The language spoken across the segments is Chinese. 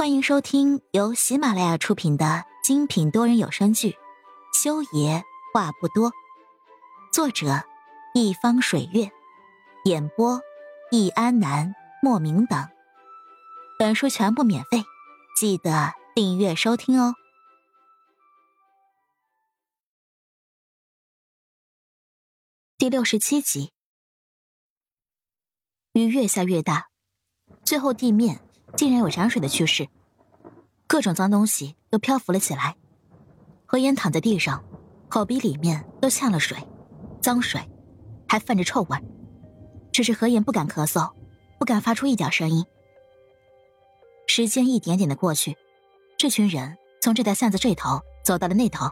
欢迎收听由喜马拉雅出品的精品多人有声剧《修爷话不多》，作者：一方水月，演播：易安南、莫名等。本书全部免费，记得订阅收听哦。第六十七集，雨越下越大，最后地面。竟然有涨水的趋势，各种脏东西都漂浮了起来。何言躺在地上，口鼻里面都呛了水，脏水，还泛着臭味。只是何言不敢咳嗽，不敢发出一点声音。时间一点点的过去，这群人从这条巷子这头走到了那头。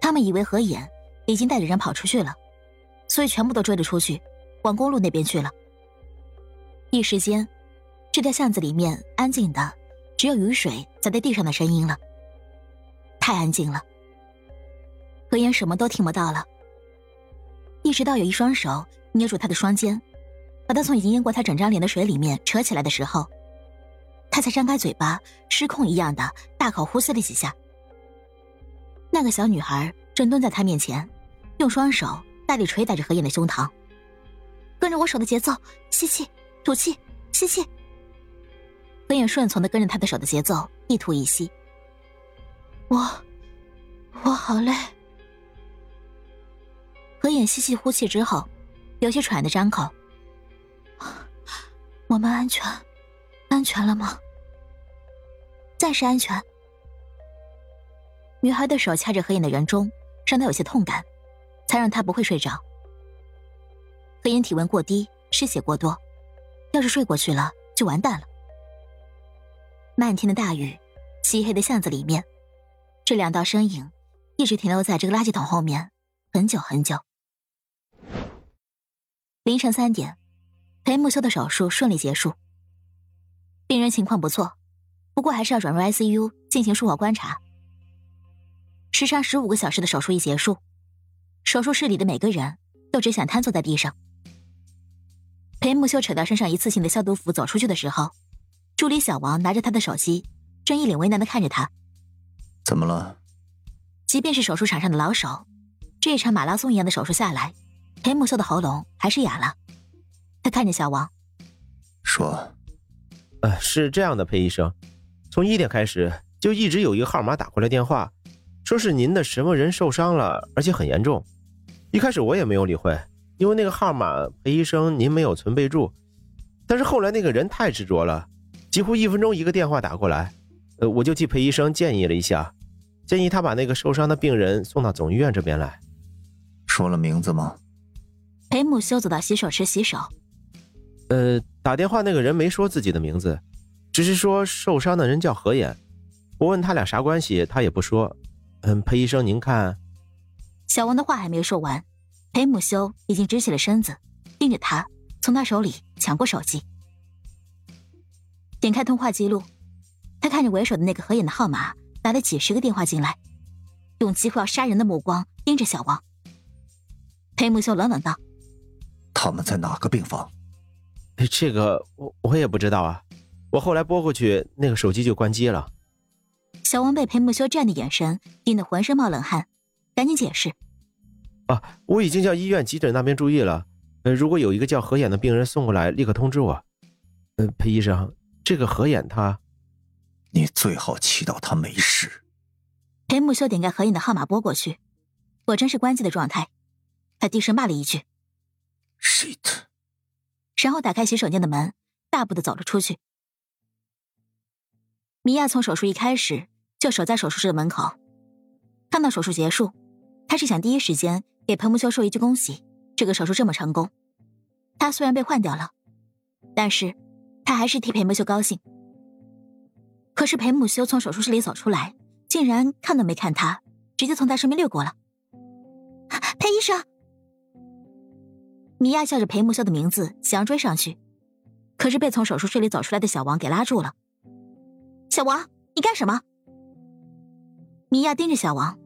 他们以为何言已经带着人跑出去了，所以全部都追了出去，往公路那边去了。一时间。这条巷子里面安静的，只有雨水砸在地上的声音了。太安静了，何言什么都听不到了。一直到有一双手捏住他的双肩，把他从已经淹过他整张脸的水里面扯起来的时候，他才张开嘴巴，失控一样的大口呼吸了几下。那个小女孩正蹲在他面前，用双手大力捶打着何言的胸膛，跟着我手的节奏，吸气，吐气，吸气。何眼顺从的跟着他的手的节奏，一吐一吸。我，我好累。何眼吸气呼气之后，有些喘的张口。我们安全，安全了吗？暂时安全。女孩的手掐着何眼的人中，让他有些痛感，才让他不会睡着。何眼体温过低，失血过多，要是睡过去了，就完蛋了。漫天的大雨，漆黑的巷子里面，这两道身影一直停留在这个垃圾桶后面很久很久。凌晨三点，裴木修的手术顺利结束，病人情况不错，不过还是要转入 ICU 进行术后观察。时长十五个小时的手术一结束，手术室里的每个人都只想瘫坐在地上。裴木修扯掉身上一次性的消毒服走出去的时候。助理小王拿着他的手机，正一脸为难的看着他。怎么了？即便是手术场上的老手，这一场马拉松一样的手术下来，裴木秀的喉咙还是哑了。他看着小王，说：“呃，是这样的，裴医生，从一点开始就一直有一个号码打过来电话，说是您的什么人受伤了，而且很严重。一开始我也没有理会，因为那个号码，裴医生您没有存备注。但是后来那个人太执着了。”几乎一分钟一个电话打过来，呃，我就替裴医生建议了一下，建议他把那个受伤的病人送到总医院这边来。说了名字吗？裴母修走到洗手池洗手。呃，打电话那个人没说自己的名字，只是说受伤的人叫何岩。我问他俩啥关系，他也不说。嗯，裴医生您看。小王的话还没说完，裴母修已经直起了身子，盯着他，从他手里抢过手机。点开通话记录，他看着为首的那个合眼的号码，打了几十个电话进来，用几乎要杀人的目光盯着小王。裴木修冷冷道：“他们在哪个病房？”“这个我我也不知道啊，我后来拨过去，那个手机就关机了。”小王被裴木修这样的眼神盯得浑身冒冷汗，赶紧解释：“啊，我已经叫医院急诊那边注意了，呃，如果有一个叫何眼的病人送过来，立刻通知我。”“呃，裴医生。”这个何眼他，你最好祈祷他没事。裴木修点开何眼的号码拨过去，果真是关机的状态。他低声骂了一句：“shit。”然后打开洗手间的门，大步的走了出去。米娅从手术一开始就守在手术室的门口，看到手术结束，她是想第一时间给裴木修说一句恭喜，这个手术这么成功。他虽然被换掉了，但是。他还是替裴木修高兴，可是裴木修从手术室里走出来，竟然看都没看他，直接从他身边掠过了。裴医生，米娅叫着裴木修的名字，想要追上去，可是被从手术室里走出来的小王给拉住了。小王，你干什么？米娅盯着小王，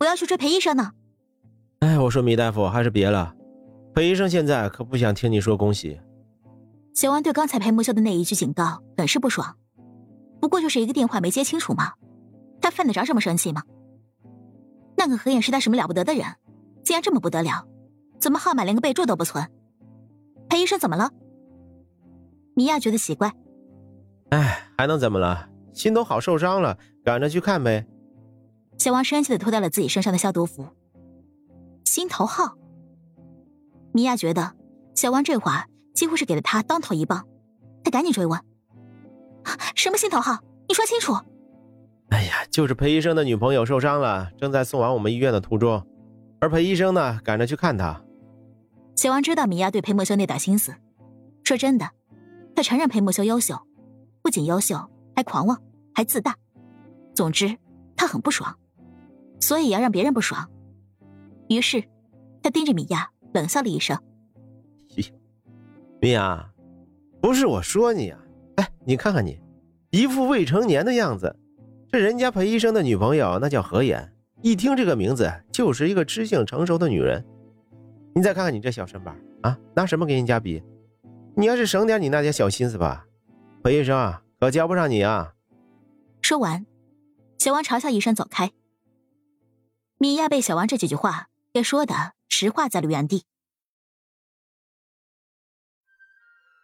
我要去追裴医生呢。哎，我说米大夫，还是别了，裴医生现在可不想听你说恭喜。小王对刚才裴木修的那一句警告很是不爽，不过就是一个电话没接清楚嘛，他犯得着这么生气吗？那个何眼是他什么了不得的人？竟然这么不得了，怎么号码连个备注都不存？裴医生怎么了？米娅觉得奇怪。哎，还能怎么了？心头好受伤了，赶着去看呗。小王生气的脱掉了自己身上的消毒服。心头好。米娅觉得小王这话几乎是给了他当头一棒，他赶紧追问：“什么心头好？你说清楚。”哎呀，就是裴医生的女朋友受伤了，正在送往我们医院的途中，而裴医生呢，赶着去看她。小王知道米娅对裴莫修那点心思，说真的，他承认裴莫修优秀，不仅优秀，还狂妄，还自大。总之，他很不爽，所以要让别人不爽。于是，他盯着米娅冷笑了一声：“米娅，不是我说你啊，哎，你看看你，一副未成年的样子。”这人家裴医生的女朋友那叫何妍，一听这个名字就是一个知性成熟的女人。你再看看你这小身板啊，拿什么跟人家比？你还是省点你那点小心思吧。裴医生啊，可交不上你啊！说完，小王嘲笑一声走开。米娅被小王这几句话给说的石化在了原地。